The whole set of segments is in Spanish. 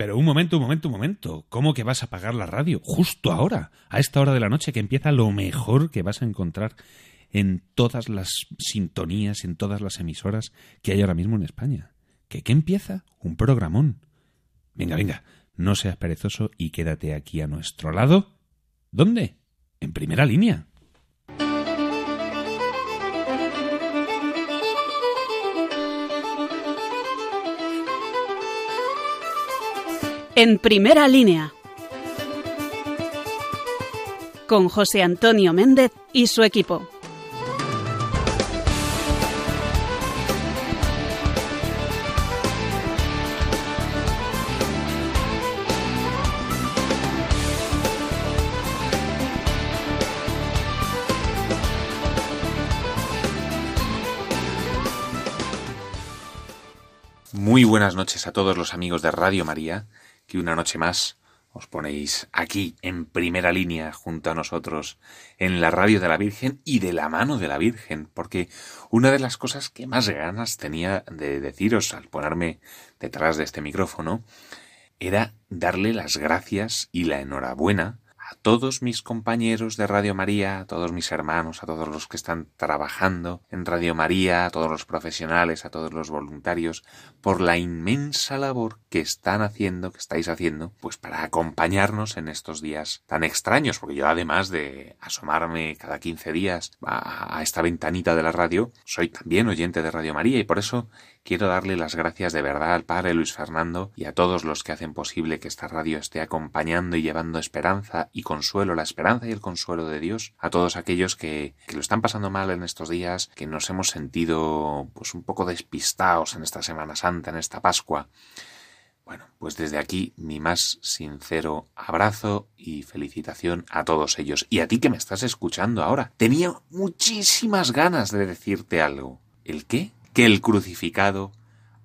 Pero un momento, un momento, un momento. ¿Cómo que vas a apagar la radio? Justo ahora, a esta hora de la noche que empieza lo mejor que vas a encontrar en todas las sintonías, en todas las emisoras que hay ahora mismo en España. ¿Que qué empieza? Un programón. Venga, venga, no seas perezoso y quédate aquí a nuestro lado. ¿Dónde? En primera línea. En primera línea. Con José Antonio Méndez y su equipo. Muy buenas noches a todos los amigos de Radio María, que una noche más os ponéis aquí en primera línea junto a nosotros en la radio de la Virgen y de la mano de la Virgen, porque una de las cosas que más ganas tenía de deciros al ponerme detrás de este micrófono era darle las gracias y la enhorabuena a todos mis compañeros de Radio María, a todos mis hermanos, a todos los que están trabajando en Radio María, a todos los profesionales, a todos los voluntarios, por la inmensa labor que están haciendo, que estáis haciendo, pues para acompañarnos en estos días tan extraños, porque yo además de asomarme cada 15 días a, a esta ventanita de la radio, soy también oyente de Radio María y por eso Quiero darle las gracias de verdad al padre Luis Fernando y a todos los que hacen posible que esta radio esté acompañando y llevando esperanza y consuelo, la esperanza y el consuelo de Dios a todos aquellos que, que lo están pasando mal en estos días, que nos hemos sentido pues un poco despistados en esta Semana Santa, en esta Pascua. Bueno, pues desde aquí mi más sincero abrazo y felicitación a todos ellos. Y a ti que me estás escuchando ahora. Tenía muchísimas ganas de decirte algo. ¿El qué? Que el crucificado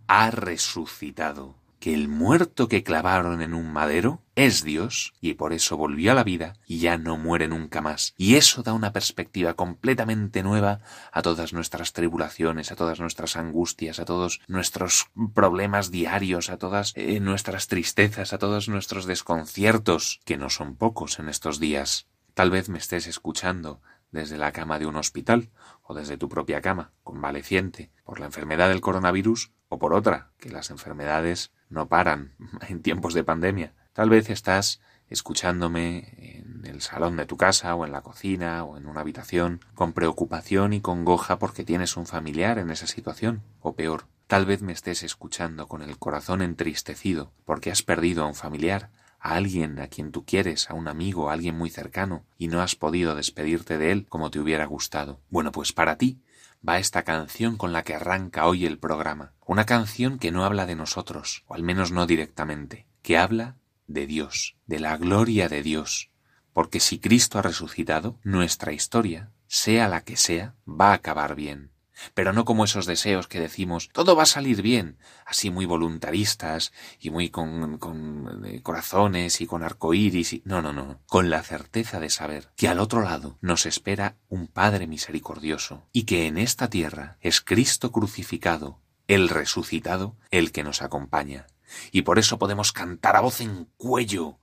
ha resucitado, que el muerto que clavaron en un madero es Dios y por eso volvió a la vida y ya no muere nunca más. Y eso da una perspectiva completamente nueva a todas nuestras tribulaciones, a todas nuestras angustias, a todos nuestros problemas diarios, a todas eh, nuestras tristezas, a todos nuestros desconciertos, que no son pocos en estos días. Tal vez me estés escuchando desde la cama de un hospital o desde tu propia cama, convaleciente, por la enfermedad del coronavirus o por otra, que las enfermedades no paran en tiempos de pandemia. Tal vez estás escuchándome en el salón de tu casa o en la cocina o en una habitación con preocupación y congoja porque tienes un familiar en esa situación, o peor, tal vez me estés escuchando con el corazón entristecido porque has perdido a un familiar, a alguien a quien tú quieres, a un amigo, a alguien muy cercano, y no has podido despedirte de él como te hubiera gustado. Bueno, pues para ti va esta canción con la que arranca hoy el programa. Una canción que no habla de nosotros, o al menos no directamente, que habla de Dios, de la gloria de Dios. Porque si Cristo ha resucitado, nuestra historia, sea la que sea, va a acabar bien pero no como esos deseos que decimos todo va a salir bien, así muy voluntaristas y muy con, con eh, corazones y con arcoíris y no, no, no, con la certeza de saber que al otro lado nos espera un Padre misericordioso y que en esta tierra es Cristo crucificado, el resucitado, el que nos acompaña. Y por eso podemos cantar a voz en cuello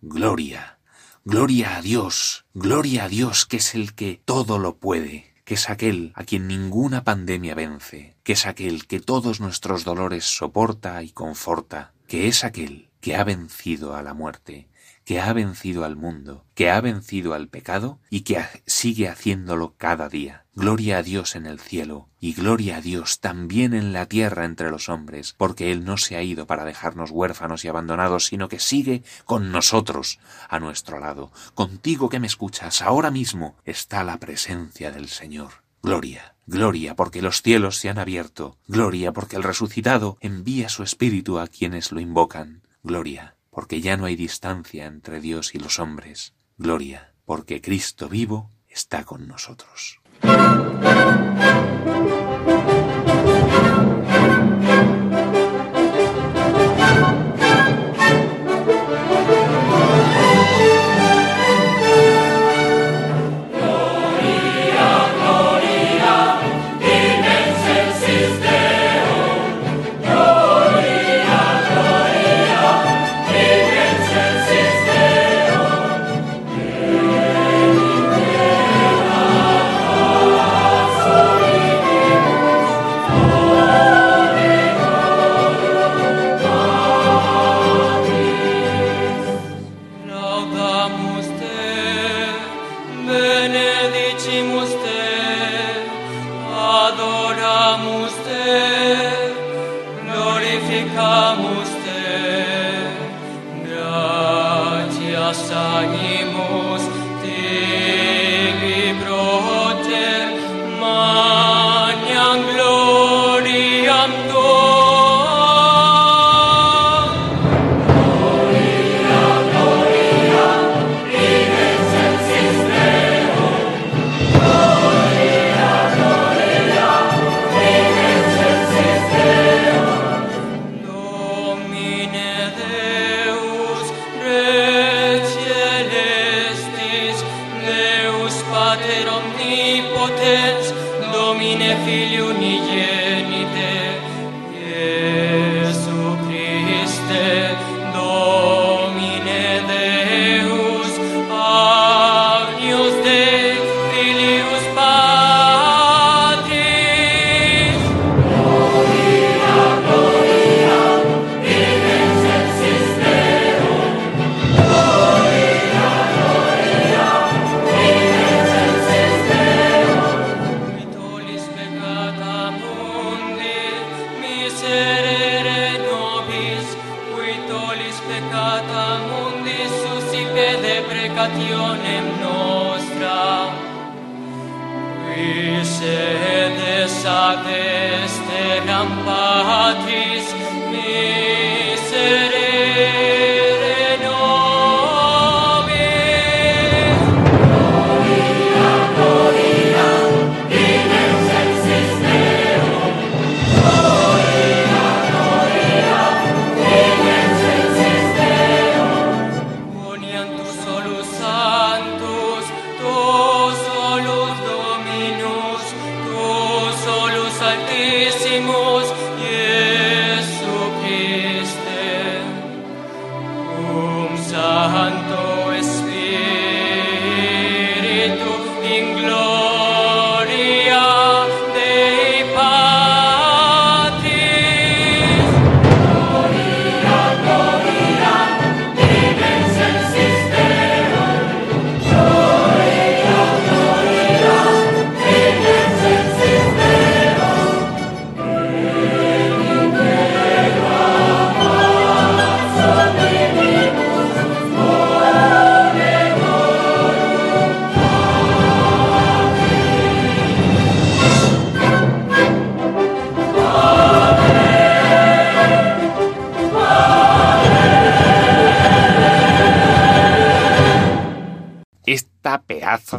Gloria, gloria a Dios, gloria a Dios que es el que todo lo puede que es aquel a quien ninguna pandemia vence, que es aquel que todos nuestros dolores soporta y conforta, que es aquel que ha vencido a la muerte, que ha vencido al mundo, que ha vencido al pecado y que sigue haciéndolo cada día. Gloria a Dios en el cielo y gloria a Dios también en la tierra entre los hombres, porque Él no se ha ido para dejarnos huérfanos y abandonados, sino que sigue con nosotros a nuestro lado. Contigo que me escuchas ahora mismo está la presencia del Señor. Gloria, gloria porque los cielos se han abierto, gloria porque el resucitado envía su espíritu a quienes lo invocan, gloria porque ya no hay distancia entre Dios y los hombres. Gloria, porque Cristo vivo está con nosotros.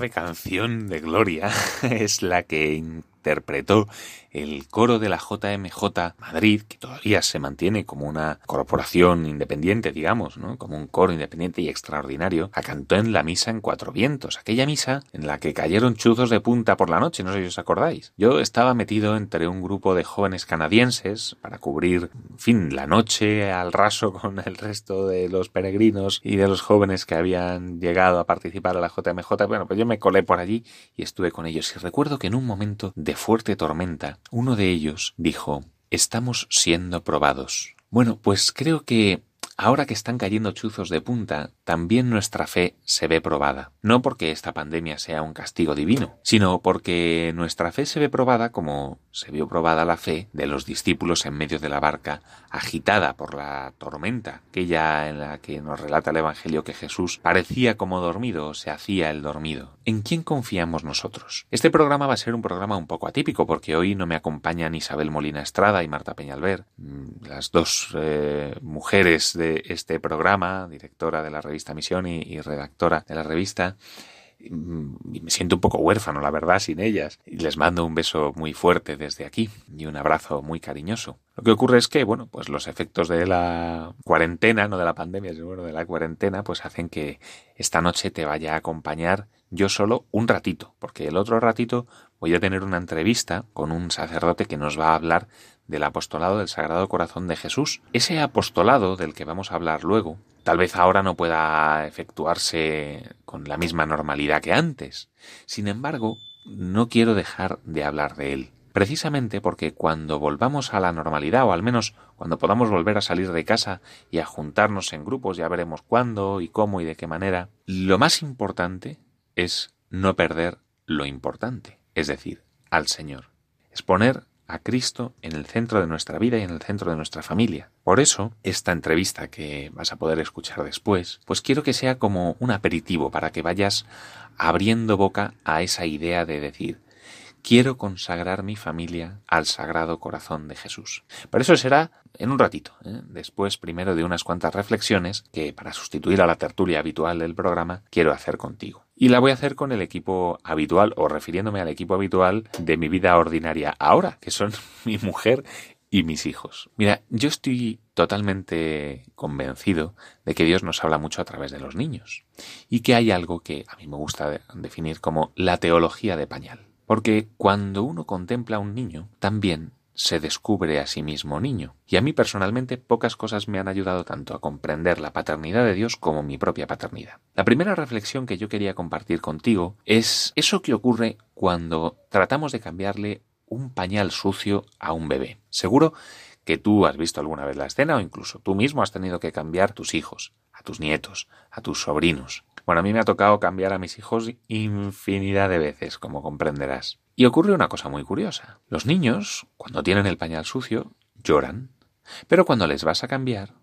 Canción de Gloria es la que interpretó el coro de la JMJ Madrid, que todavía se mantiene como una corporación independiente, digamos, ¿no? como un coro independiente y extraordinario, la cantó en la misa en Cuatro Vientos, aquella misa en la que cayeron chuzos de punta por la noche, no sé si os acordáis. Yo estaba metido entre un grupo de jóvenes canadienses para cubrir, en fin, la noche al raso con el resto de los peregrinos y de los jóvenes que habían llegado a participar a la JMJ. Bueno, pues yo me colé por allí y estuve con ellos y recuerdo que en un momento de fuerte tormenta, uno de ellos dijo, estamos siendo probados. Bueno, pues creo que ahora que están cayendo chuzos de punta, también nuestra fe se ve probada. No porque esta pandemia sea un castigo divino, sino porque nuestra fe se ve probada como se vio probada la fe de los discípulos en medio de la barca, agitada por la tormenta, aquella en la que nos relata el Evangelio que Jesús parecía como dormido, se hacía el dormido. ¿En quién confiamos nosotros? Este programa va a ser un programa un poco atípico, porque hoy no me acompañan Isabel Molina Estrada y Marta Peñalver, mm, las dos eh, mujeres de este programa, directora de la revista Misión y, y redactora de la revista. Mm, y me siento un poco huérfano, la verdad, sin ellas. Y les mando un beso muy fuerte desde aquí y un abrazo muy cariñoso. Lo que ocurre es que, bueno, pues los efectos de la cuarentena, no de la pandemia, sino de la cuarentena, pues hacen que esta noche te vaya a acompañar yo solo un ratito, porque el otro ratito voy a tener una entrevista con un sacerdote que nos va a hablar del apostolado del Sagrado Corazón de Jesús. Ese apostolado del que vamos a hablar luego, tal vez ahora no pueda efectuarse con la misma normalidad que antes. Sin embargo, no quiero dejar de hablar de él. Precisamente porque cuando volvamos a la normalidad, o al menos cuando podamos volver a salir de casa y a juntarnos en grupos, ya veremos cuándo y cómo y de qué manera, lo más importante es no perder lo importante, es decir, al Señor. Es poner a Cristo en el centro de nuestra vida y en el centro de nuestra familia. Por eso, esta entrevista que vas a poder escuchar después, pues quiero que sea como un aperitivo para que vayas abriendo boca a esa idea de decir, quiero consagrar mi familia al Sagrado Corazón de Jesús. Por eso será en un ratito, ¿eh? después primero de unas cuantas reflexiones que para sustituir a la tertulia habitual del programa quiero hacer contigo. Y la voy a hacer con el equipo habitual o refiriéndome al equipo habitual de mi vida ordinaria ahora, que son mi mujer y mis hijos. Mira, yo estoy totalmente convencido de que Dios nos habla mucho a través de los niños y que hay algo que a mí me gusta definir como la teología de pañal. Porque cuando uno contempla a un niño, también se descubre a sí mismo niño. Y a mí personalmente pocas cosas me han ayudado tanto a comprender la paternidad de Dios como mi propia paternidad. La primera reflexión que yo quería compartir contigo es eso que ocurre cuando tratamos de cambiarle un pañal sucio a un bebé. Seguro que tú has visto alguna vez la escena o incluso tú mismo has tenido que cambiar a tus hijos, a tus nietos, a tus sobrinos. Bueno, a mí me ha tocado cambiar a mis hijos infinidad de veces, como comprenderás. Y ocurre una cosa muy curiosa. Los niños, cuando tienen el pañal sucio, lloran. Pero cuando les vas a cambiar,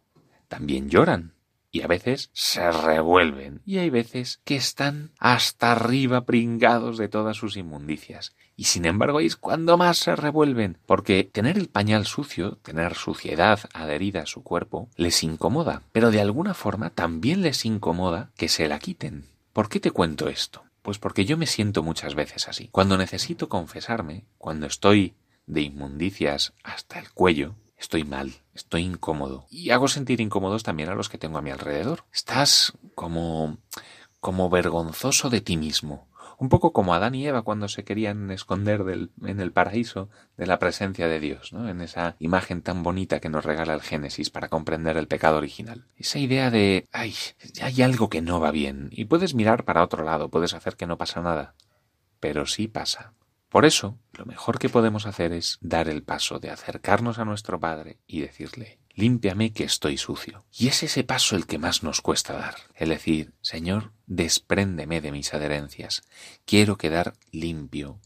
también lloran y a veces se revuelven y hay veces que están hasta arriba pringados de todas sus inmundicias. Y sin embargo es cuando más se revuelven, porque tener el pañal sucio, tener suciedad adherida a su cuerpo, les incomoda, pero de alguna forma también les incomoda que se la quiten. ¿Por qué te cuento esto? Pues porque yo me siento muchas veces así. Cuando necesito confesarme, cuando estoy de inmundicias hasta el cuello, estoy mal, estoy incómodo. Y hago sentir incómodos también a los que tengo a mi alrededor. Estás como como vergonzoso de ti mismo. Un poco como Adán y Eva cuando se querían esconder en el paraíso de la presencia de Dios, ¿no? En esa imagen tan bonita que nos regala el Génesis para comprender el pecado original. Esa idea de, ay, hay algo que no va bien. Y puedes mirar para otro lado, puedes hacer que no pasa nada. Pero sí pasa. Por eso, lo mejor que podemos hacer es dar el paso de acercarnos a nuestro Padre y decirle, límpiame que estoy sucio. Y es ese paso el que más nos cuesta dar, el decir, Señor, despréndeme de mis adherencias, quiero quedar limpio.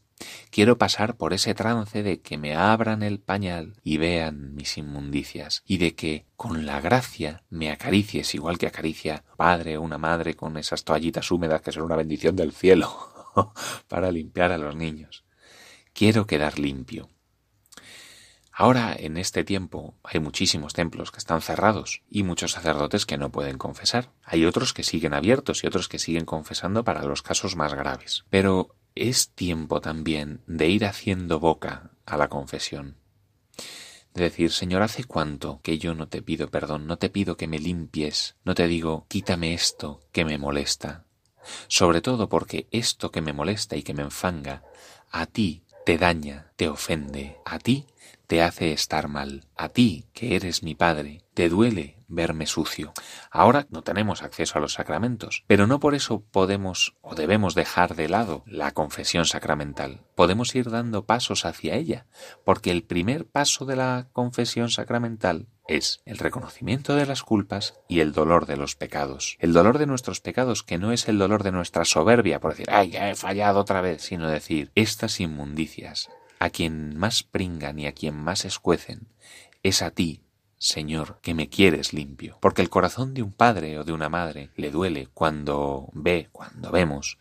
Quiero pasar por ese trance de que me abran el pañal y vean mis inmundicias, y de que con la gracia me acaricies igual que acaricia padre o una madre con esas toallitas húmedas que son una bendición del cielo para limpiar a los niños. Quiero quedar limpio. Ahora, en este tiempo, hay muchísimos templos que están cerrados y muchos sacerdotes que no pueden confesar. Hay otros que siguen abiertos y otros que siguen confesando para los casos más graves. Pero es tiempo también de ir haciendo boca a la confesión. De decir, Señor, ¿hace cuánto que yo no te pido perdón, no te pido que me limpies, no te digo, quítame esto que me molesta? Sobre todo porque esto que me molesta y que me enfanga, a ti te daña, te ofende, a ti te hace estar mal. A ti, que eres mi Padre, te duele verme sucio. Ahora no tenemos acceso a los sacramentos, pero no por eso podemos o debemos dejar de lado la confesión sacramental. Podemos ir dando pasos hacia ella, porque el primer paso de la confesión sacramental es el reconocimiento de las culpas y el dolor de los pecados. El dolor de nuestros pecados, que no es el dolor de nuestra soberbia, por decir, ay, ya he fallado otra vez, sino decir, estas inmundicias, a quien más pringan y a quien más escuecen, es a ti, Señor, que me quieres limpio. Porque el corazón de un padre o de una madre le duele cuando ve, cuando vemos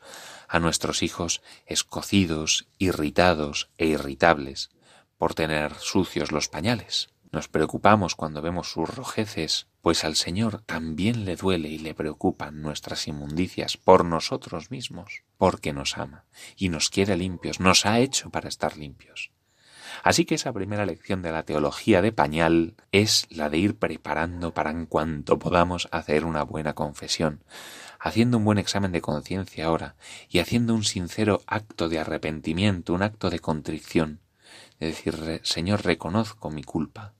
a nuestros hijos escocidos, irritados e irritables por tener sucios los pañales. Nos preocupamos cuando vemos sus rojeces, pues al Señor también le duele y le preocupan nuestras inmundicias por nosotros mismos, porque nos ama y nos quiere limpios, nos ha hecho para estar limpios. Así que esa primera lección de la teología de pañal es la de ir preparando para en cuanto podamos hacer una buena confesión, haciendo un buen examen de conciencia ahora y haciendo un sincero acto de arrepentimiento, un acto de contrición, de decir, Señor, reconozco mi culpa,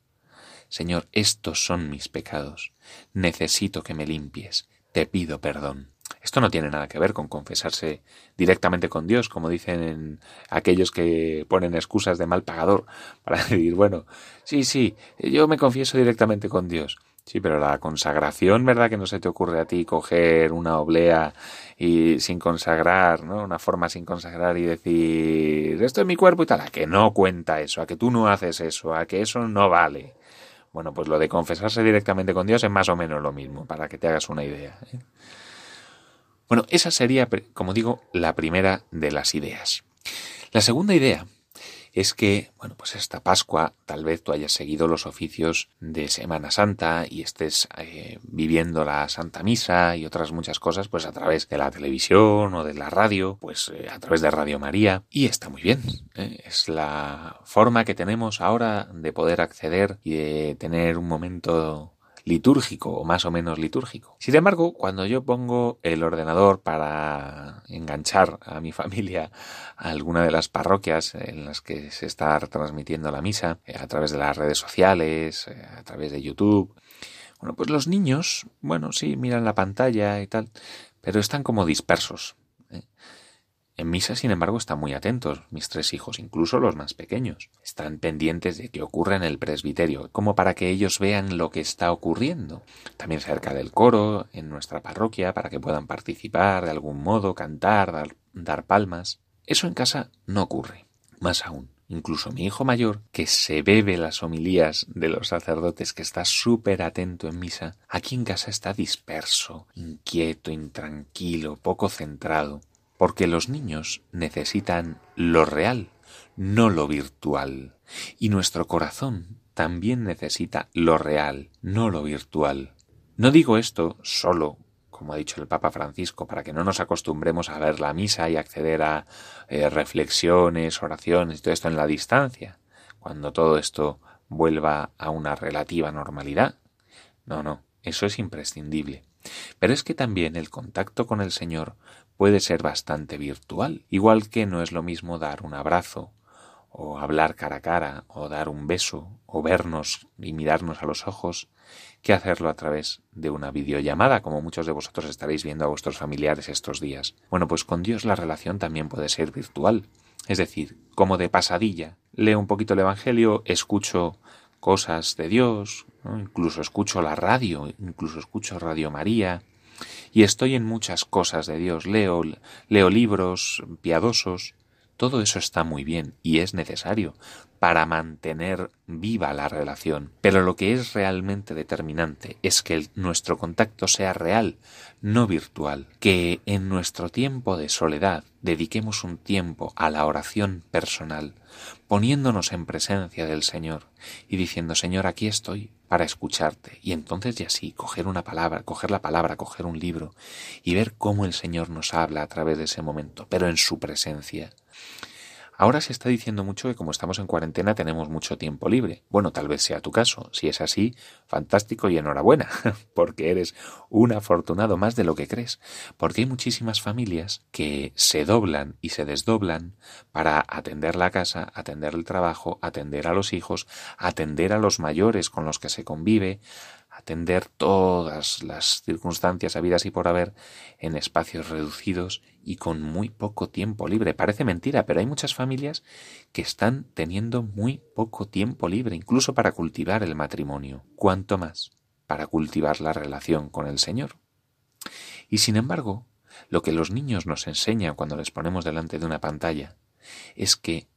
Señor, estos son mis pecados. Necesito que me limpies. Te pido perdón. Esto no tiene nada que ver con confesarse directamente con Dios, como dicen aquellos que ponen excusas de mal pagador para decir, bueno, sí, sí, yo me confieso directamente con Dios. Sí, pero la consagración, ¿verdad? Que no se te ocurre a ti coger una oblea y sin consagrar, ¿no? Una forma sin consagrar y decir, esto es mi cuerpo y tal. A que no cuenta eso, a que tú no haces eso, a que eso no vale. Bueno, pues lo de confesarse directamente con Dios es más o menos lo mismo, para que te hagas una idea. ¿eh? Bueno, esa sería, como digo, la primera de las ideas. La segunda idea es que, bueno, pues esta Pascua tal vez tú hayas seguido los oficios de Semana Santa y estés eh, viviendo la Santa Misa y otras muchas cosas, pues a través de la televisión o de la radio, pues eh, a través de Radio María. Y está muy bien. ¿eh? Es la forma que tenemos ahora de poder acceder y de tener un momento litúrgico o más o menos litúrgico. Sin embargo, cuando yo pongo el ordenador para enganchar a mi familia a alguna de las parroquias en las que se está transmitiendo la misa, eh, a través de las redes sociales, eh, a través de YouTube, bueno, pues los niños, bueno, sí, miran la pantalla y tal, pero están como dispersos. En misa, sin embargo, están muy atentos, mis tres hijos, incluso los más pequeños. Están pendientes de qué ocurre en el presbiterio, como para que ellos vean lo que está ocurriendo. También cerca del coro, en nuestra parroquia, para que puedan participar de algún modo, cantar, dar, dar palmas. Eso en casa no ocurre. Más aún, incluso mi hijo mayor, que se bebe las homilías de los sacerdotes, que está súper atento en misa, aquí en casa está disperso, inquieto, intranquilo, poco centrado, porque los niños necesitan lo real, no lo virtual, y nuestro corazón también necesita lo real, no lo virtual. No digo esto solo como ha dicho el Papa Francisco, para que no nos acostumbremos a ver la misa y acceder a eh, reflexiones, oraciones y todo esto en la distancia, cuando todo esto vuelva a una relativa normalidad. No, no, eso es imprescindible. Pero es que también el contacto con el Señor puede ser bastante virtual, igual que no es lo mismo dar un abrazo, o hablar cara a cara, o dar un beso, o vernos y mirarnos a los ojos, que hacerlo a través de una videollamada, como muchos de vosotros estaréis viendo a vuestros familiares estos días. Bueno, pues con Dios la relación también puede ser virtual. Es decir, como de pasadilla. Leo un poquito el Evangelio, escucho cosas de Dios, incluso escucho la radio, incluso escucho Radio María, y estoy en muchas cosas de Dios. Leo, leo libros piadosos, todo eso está muy bien y es necesario para mantener viva la relación. Pero lo que es realmente determinante es que nuestro contacto sea real, no virtual. Que en nuestro tiempo de soledad dediquemos un tiempo a la oración personal, poniéndonos en presencia del Señor y diciendo, Señor, aquí estoy para escucharte. Y entonces ya sí, coger una palabra, coger la palabra, coger un libro y ver cómo el Señor nos habla a través de ese momento, pero en su presencia. Ahora se está diciendo mucho que como estamos en cuarentena tenemos mucho tiempo libre. Bueno, tal vez sea tu caso. Si es así, fantástico y enhorabuena, porque eres un afortunado más de lo que crees. Porque hay muchísimas familias que se doblan y se desdoblan para atender la casa, atender el trabajo, atender a los hijos, atender a los mayores con los que se convive, atender todas las circunstancias habidas y por haber en espacios reducidos y con muy poco tiempo libre. Parece mentira, pero hay muchas familias que están teniendo muy poco tiempo libre, incluso para cultivar el matrimonio. ¿Cuánto más? Para cultivar la relación con el Señor. Y sin embargo, lo que los niños nos enseñan cuando les ponemos delante de una pantalla es que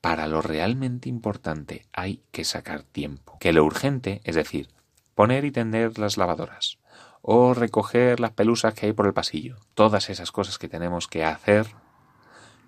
para lo realmente importante hay que sacar tiempo. Que lo urgente, es decir, poner y tender las lavadoras, o recoger las pelusas que hay por el pasillo. Todas esas cosas que tenemos que hacer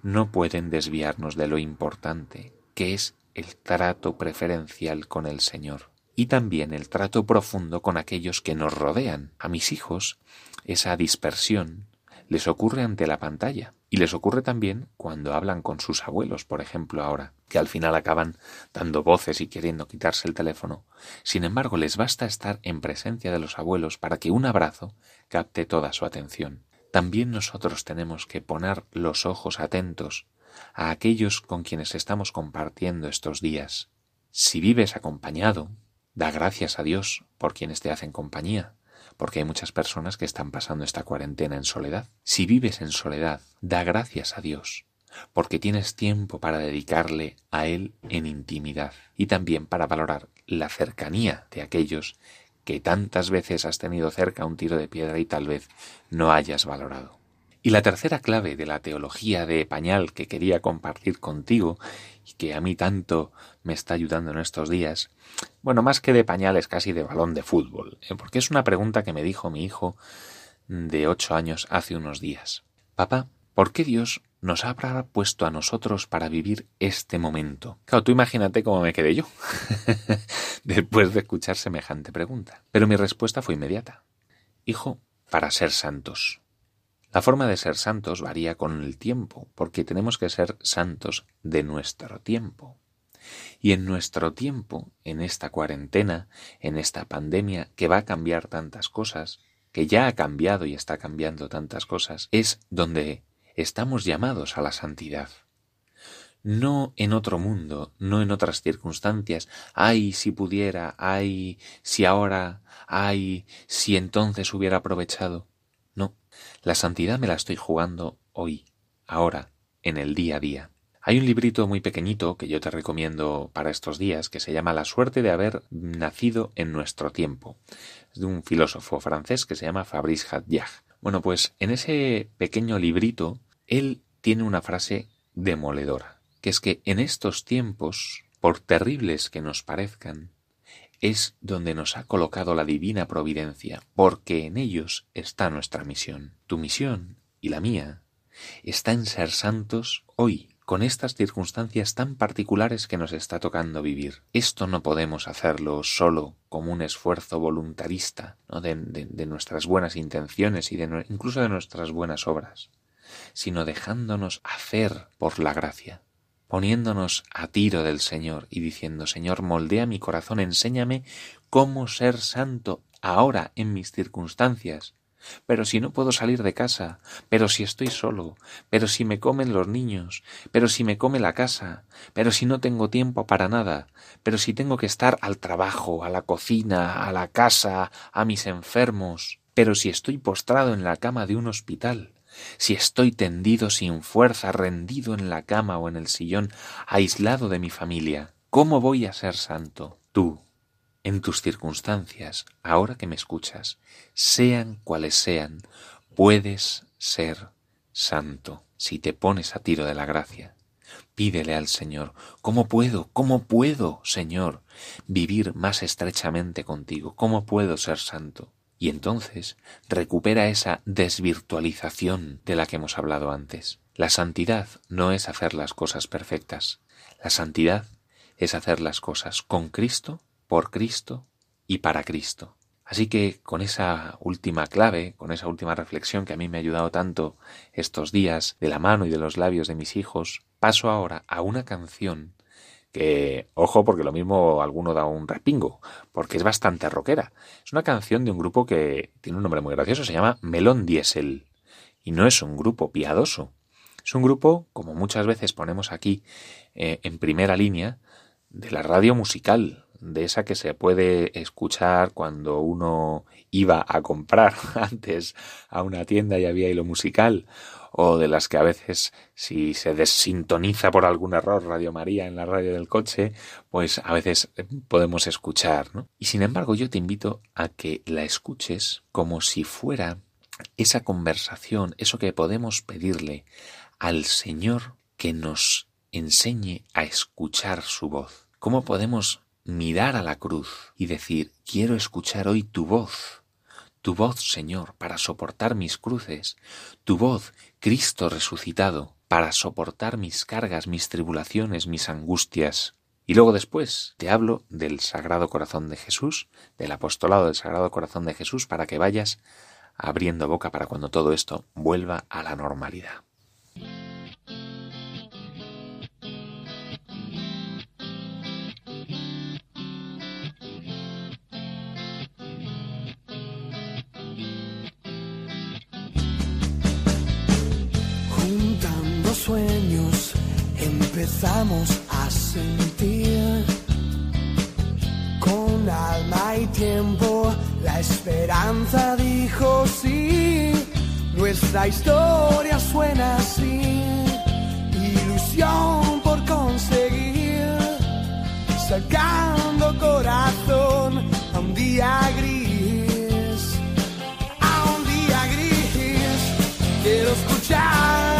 no pueden desviarnos de lo importante, que es el trato preferencial con el Señor y también el trato profundo con aquellos que nos rodean. A mis hijos esa dispersión les ocurre ante la pantalla y les ocurre también cuando hablan con sus abuelos, por ejemplo, ahora, que al final acaban dando voces y queriendo quitarse el teléfono. Sin embargo, les basta estar en presencia de los abuelos para que un abrazo capte toda su atención. También nosotros tenemos que poner los ojos atentos a aquellos con quienes estamos compartiendo estos días. Si vives acompañado, da gracias a Dios por quienes te hacen compañía porque hay muchas personas que están pasando esta cuarentena en soledad. Si vives en soledad, da gracias a Dios, porque tienes tiempo para dedicarle a Él en intimidad y también para valorar la cercanía de aquellos que tantas veces has tenido cerca un tiro de piedra y tal vez no hayas valorado. Y la tercera clave de la teología de pañal que quería compartir contigo y que a mí tanto me está ayudando en estos días, bueno, más que de pañal es casi de balón de fútbol, ¿eh? porque es una pregunta que me dijo mi hijo de ocho años hace unos días. Papá, ¿por qué Dios nos habrá puesto a nosotros para vivir este momento? Claro, tú imagínate cómo me quedé yo después de escuchar semejante pregunta. Pero mi respuesta fue inmediata. Hijo, para ser santos. La forma de ser santos varía con el tiempo, porque tenemos que ser santos de nuestro tiempo. Y en nuestro tiempo, en esta cuarentena, en esta pandemia que va a cambiar tantas cosas, que ya ha cambiado y está cambiando tantas cosas, es donde estamos llamados a la santidad. No en otro mundo, no en otras circunstancias, ay, si pudiera, ay, si ahora, ay, si entonces hubiera aprovechado. La santidad me la estoy jugando hoy, ahora, en el día a día. Hay un librito muy pequeñito que yo te recomiendo para estos días que se llama La suerte de haber nacido en nuestro tiempo. De un filósofo francés que se llama Fabrice Hadjah. Bueno, pues en ese pequeño librito él tiene una frase demoledora que es que en estos tiempos, por terribles que nos parezcan, es donde nos ha colocado la divina providencia, porque en ellos está nuestra misión. Tu misión y la mía está en ser santos hoy, con estas circunstancias tan particulares que nos está tocando vivir. Esto no podemos hacerlo solo como un esfuerzo voluntarista de, de, nuestras buenas intenciones y de, incluso de nuestras buenas obras, sino dejándonos hacer por la gracia, poniéndonos a tiro del Señor y diciendo, Señor, moldea mi corazón, enséñame cómo ser santo ahora en mis circunstancias, pero si no puedo salir de casa, pero si estoy solo, pero si me comen los niños, pero si me come la casa, pero si no tengo tiempo para nada, pero si tengo que estar al trabajo, a la cocina, a la casa, a mis enfermos, pero si estoy postrado en la cama de un hospital, si estoy tendido sin fuerza, rendido en la cama o en el sillón, aislado de mi familia, ¿cómo voy a ser santo? Tú, en tus circunstancias, ahora que me escuchas, sean cuales sean, puedes ser santo si te pones a tiro de la gracia. Pídele al Señor, ¿cómo puedo, cómo puedo, Señor, vivir más estrechamente contigo? ¿Cómo puedo ser santo? Y entonces recupera esa desvirtualización de la que hemos hablado antes. La santidad no es hacer las cosas perfectas. La santidad es hacer las cosas con Cristo, por Cristo y para Cristo. Así que con esa última clave, con esa última reflexión que a mí me ha ayudado tanto estos días de la mano y de los labios de mis hijos, paso ahora a una canción que, ojo, porque lo mismo alguno da un respingo, porque es bastante rockera. Es una canción de un grupo que tiene un nombre muy gracioso, se llama Melón Diesel. Y no es un grupo piadoso. Es un grupo, como muchas veces ponemos aquí eh, en primera línea, de la radio musical, de esa que se puede escuchar cuando uno iba a comprar antes a una tienda y había hilo musical, o de las que a veces si se desintoniza por algún error Radio María en la radio del coche, pues a veces podemos escuchar, ¿no? Y sin embargo yo te invito a que la escuches como si fuera esa conversación, eso que podemos pedirle al Señor que nos enseñe a escuchar su voz. ¿Cómo podemos mirar a la cruz y decir, quiero escuchar hoy tu voz? Tu voz, Señor, para soportar mis cruces, tu voz, Cristo resucitado, para soportar mis cargas, mis tribulaciones, mis angustias. Y luego después te hablo del Sagrado Corazón de Jesús, del apostolado del Sagrado Corazón de Jesús, para que vayas abriendo boca para cuando todo esto vuelva a la normalidad. Sueños empezamos a sentir. Con alma y tiempo la esperanza dijo sí. Nuestra historia suena así, ilusión por conseguir, sacando corazón a un día gris, a un día gris. Quiero escuchar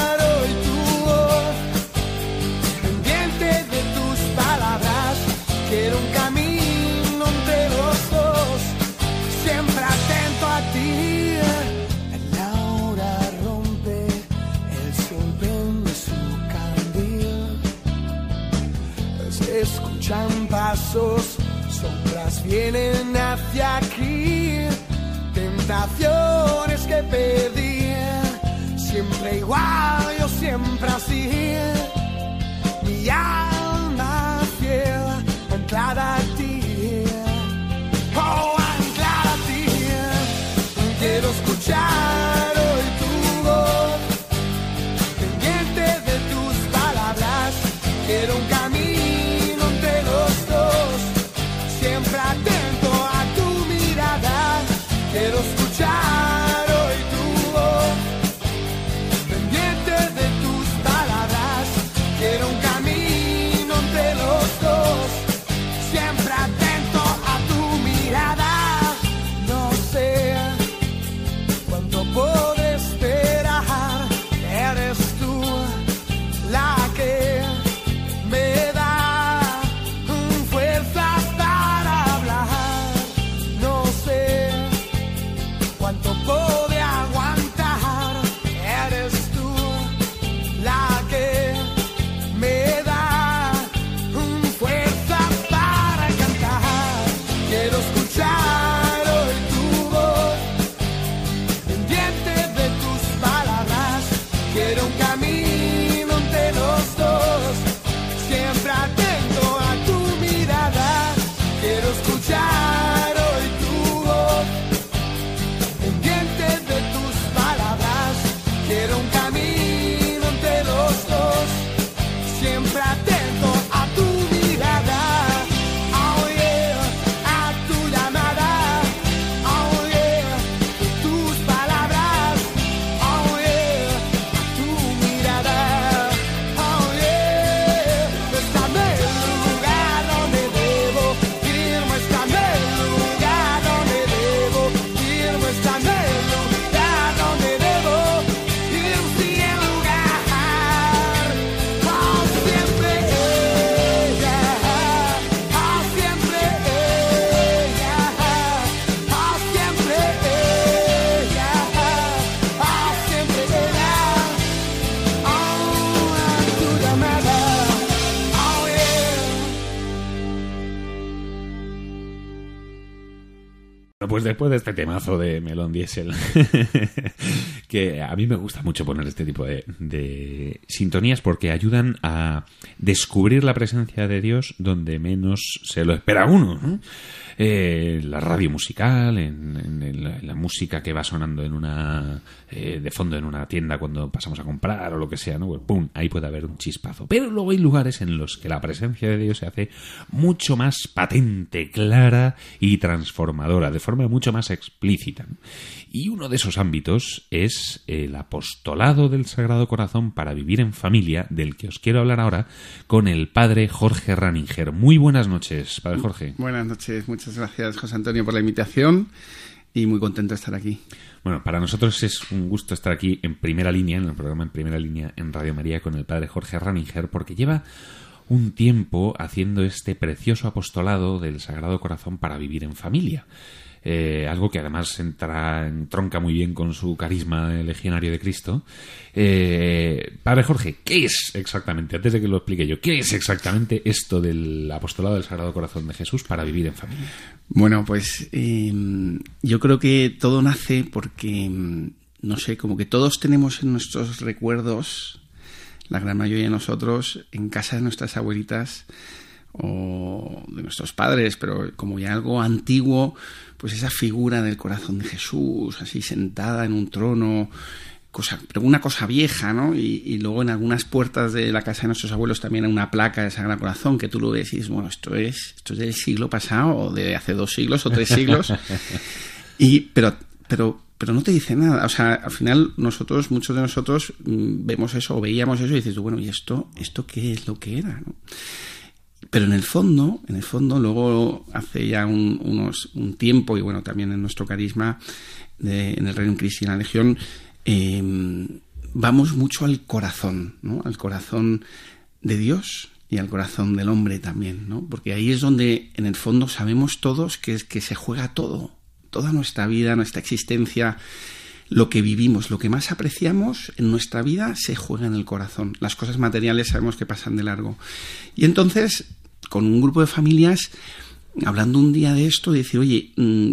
pasos, sombras vienen hacia aquí. Tentaciones que pedí, siempre igual, yo siempre así. Mi alma fiel, anclada a ti. Oh, anclada a ti. Quiero escuchar pues después de este temazo de Melón Diesel, que a mí me gusta mucho poner este tipo de, de sintonías porque ayudan a descubrir la presencia de Dios donde menos se lo espera uno. ¿no? Eh, la radio musical, en, en- en la, en la música que va sonando en una eh, de fondo en una tienda cuando pasamos a comprar o lo que sea, ¿no? Pues, ¡Pum! Ahí puede haber un chispazo. Pero luego hay lugares en los que la presencia de Dios se hace mucho más patente, clara y transformadora, de forma mucho más explícita. ¿no? Y uno de esos ámbitos es el apostolado del Sagrado Corazón para vivir en familia, del que os quiero hablar ahora con el padre Jorge Raninger. Muy buenas noches, padre Jorge. Buenas noches, muchas gracias José Antonio por la invitación y muy contento de estar aquí. Bueno, para nosotros es un gusto estar aquí en primera línea, en el programa en primera línea en Radio María con el padre Jorge Raninger, porque lleva un tiempo haciendo este precioso apostolado del Sagrado Corazón para vivir en familia. Eh, algo que además entra, entronca muy bien con su carisma legionario de Cristo. Eh, padre Jorge, ¿qué es exactamente, antes de que lo explique yo, qué es exactamente esto del apostolado del Sagrado Corazón de Jesús para vivir en familia? Bueno, pues eh, yo creo que todo nace porque, mm, no sé, como que todos tenemos en nuestros recuerdos, la gran mayoría de nosotros, en casa de nuestras abuelitas o de nuestros padres, pero como ya algo antiguo, pues esa figura del corazón de Jesús, así sentada en un trono, cosa, pero una cosa vieja, ¿no? Y, y luego en algunas puertas de la casa de nuestros abuelos también hay una placa de Sagrado Corazón que tú lo ves y dices, bueno, esto es, esto es del siglo pasado o de hace dos siglos o tres siglos. y, pero, pero, pero no te dice nada. O sea, al final nosotros, muchos de nosotros mm, vemos eso o veíamos eso y dices, bueno, ¿y esto, esto qué es lo que era? ¿no? Pero en el fondo, en el fondo, luego hace ya un, unos, un tiempo, y bueno, también en nuestro carisma, en el Reino Cristo y en la Legión, eh, vamos mucho al corazón, ¿no? Al corazón de Dios y al corazón del hombre también, ¿no? Porque ahí es donde, en el fondo, sabemos todos que es que se juega todo, toda nuestra vida, nuestra existencia, lo que vivimos, lo que más apreciamos en nuestra vida se juega en el corazón. Las cosas materiales sabemos que pasan de largo. Y entonces, con un grupo de familias, hablando un día de esto, decir, oye, mm,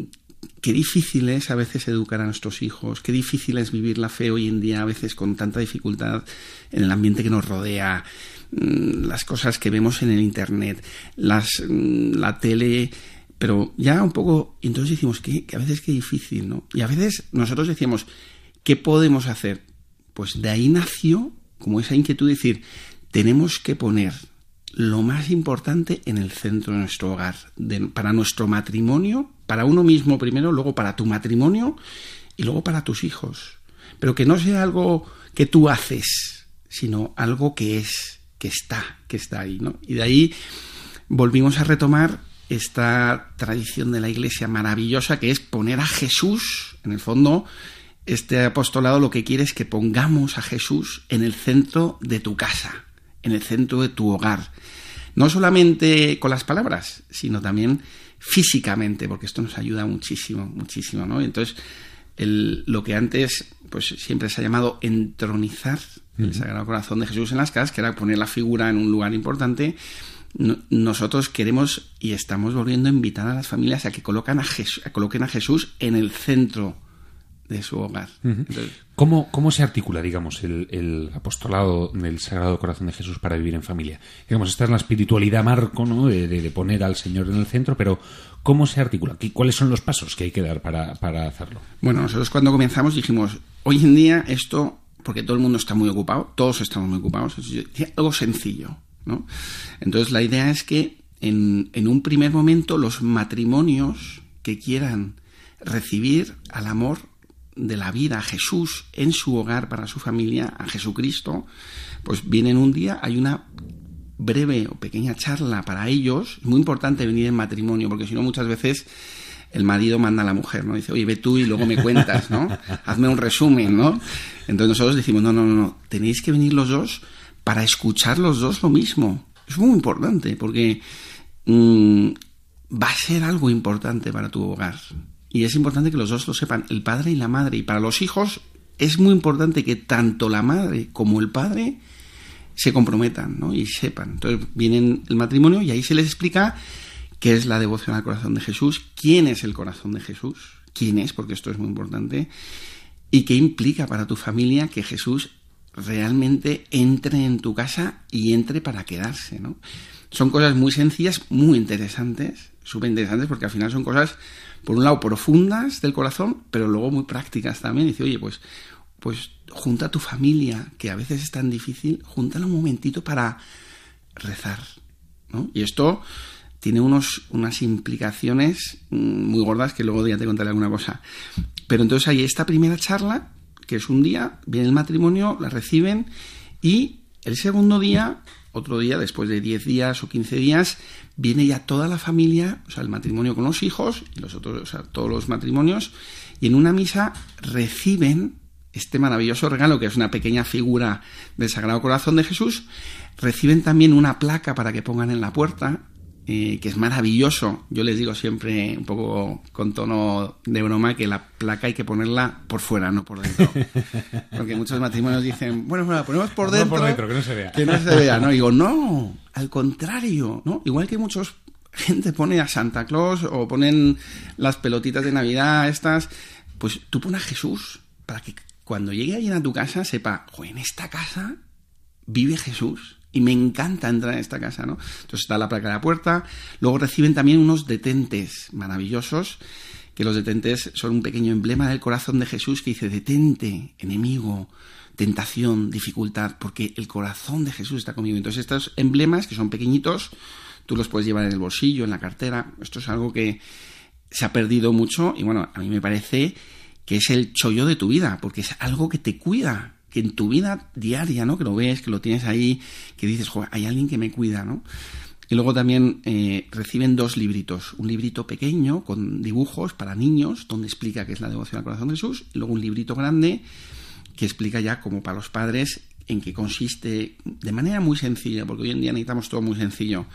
qué difícil es a veces educar a nuestros hijos, qué difícil es vivir la fe hoy en día, a veces con tanta dificultad en el ambiente que nos rodea, mm, las cosas que vemos en el Internet, las, mm, la tele, pero ya un poco, entonces decimos que, a veces qué difícil, ¿no? Y a veces nosotros decíamos, ¿qué podemos hacer? Pues de ahí nació como esa inquietud de decir, tenemos que poner lo más importante en el centro de nuestro hogar, de- para nuestro matrimonio, para uno mismo primero, luego para tu matrimonio y luego para tus hijos. Pero que no sea algo que tú haces, sino algo que es, que está, que está ahí, ¿no? Y de ahí volvimos a retomar esta tradición de la iglesia maravillosa que es poner a Jesús, en el fondo, este apostolado lo que quiere es que pongamos a Jesús en el centro de tu casa, en el centro de tu hogar. No solamente con las palabras, sino también físicamente, porque esto nos ayuda muchísimo, muchísimo, ¿no? Entonces, el- lo que antes pues siempre se ha llamado entronizar el Sagrado Corazón de Jesús en las casas, que era poner la figura en un lugar importante, no- nosotros queremos y estamos volviendo a invitar a las familias a que colocan a a coloquen a Jesús en el centro de su hogar. Entonces, ¿Cómo, ¿Cómo se articula, digamos, el, el apostolado del Sagrado Corazón de Jesús para vivir en familia? Digamos, esta es la espiritualidad marco, ¿no? De, de- poner al Señor en el centro, pero ¿cómo se articula? ¿Qué- ¿Cuáles son los pasos que hay que dar para, para hacerlo? Bueno, nosotros cuando comenzamos dijimos, hoy en día esto, porque todo el mundo está muy ocupado, todos estamos muy ocupados, algo sencillo, Entonces la idea es que en, en un primer momento los matrimonios que quieran recibir al amor de la vida, a Jesús en su hogar para su familia, a Jesucristo, pues vienen un día, hay una breve o pequeña charla para ellos, es muy importante venir en matrimonio, porque si no muchas veces el marido manda a la mujer, ¿no? Dice, oye, ve tú y luego me cuentas, ¿no? Hazme un resumen, ¿no? Entonces nosotros decimos, no, no, no, no, tenéis que venir los dos para escuchar los dos lo mismo. Es muy importante, porque mm, va a ser algo importante para tu hogar. Y es importante que los dos lo sepan, el padre y la madre. Y para los hijos es muy importante que tanto la madre como el padre se comprometan y sepan. Entonces vienen el matrimonio y ahí se les explica qué es la devoción al corazón de Jesús, quién es el corazón de Jesús, quién es, porque esto es muy importante, y qué implica para tu familia que Jesús realmente entre en tu casa y entre para quedarse, ¿no? Son cosas muy sencillas, muy interesantes, súper interesantes, porque al final son cosas, por un lado, profundas del corazón, pero luego muy prácticas también. Dice, oye, pues, pues junta a tu familia, que a veces es tan difícil, júntala un momentito para rezar, ¿no? Y esto tiene unos, unas implicaciones mm, muy gordas que luego ya te contaré alguna cosa. Pero entonces hay esta primera charla, que es un día, viene el matrimonio, la reciben y el segundo día, otro día, después de 10 días o 15 días, viene ya toda la familia, o sea, el matrimonio con los hijos y los otros, o sea, todos los matrimonios, y en una misa reciben este maravilloso regalo, que es una pequeña figura del Sagrado Corazón de Jesús, reciben también una placa para que pongan en la puerta, eh, que es maravilloso. Yo les digo siempre, un poco con tono de broma, que la placa hay que ponerla por fuera, no por dentro. Porque muchos matrimonios dicen, bueno, bueno la ponemos por dentro. por dentro, que no se vea. Que no se vea, ¿no? Y digo, no, al contrario, ¿no? Igual que muchos gente pone a Santa Claus o ponen las pelotitas de Navidad estas, pues tú pones a Jesús para que cuando llegue alguien a tu casa sepa, "Jo, en esta casa vive Jesús. Y me encanta entrar en esta casa, ¿no? Entonces está la placa de la puerta. Luego reciben también unos detentes maravillosos, que los detentes son un pequeño emblema del corazón de Jesús que dice, detente, enemigo, tentación, dificultad, porque el corazón de Jesús está conmigo. Entonces estos emblemas, que son pequeñitos, tú los puedes llevar en el bolsillo, en la cartera. Esto es algo que se ha perdido mucho y bueno, a mí me parece que es el chollo de tu vida, porque es algo que te cuida, que en tu vida diaria, ¿no? Que lo ves, que lo tienes ahí, que dices, Joder, hay alguien que me cuida, ¿no? Y luego también eh, reciben dos libritos. Un librito pequeño con dibujos para niños, donde explica qué es la devoción al corazón de Jesús. Y luego un librito grande que explica ya, como para los padres, en qué consiste de manera muy sencilla, porque hoy en día necesitamos todo muy sencillo.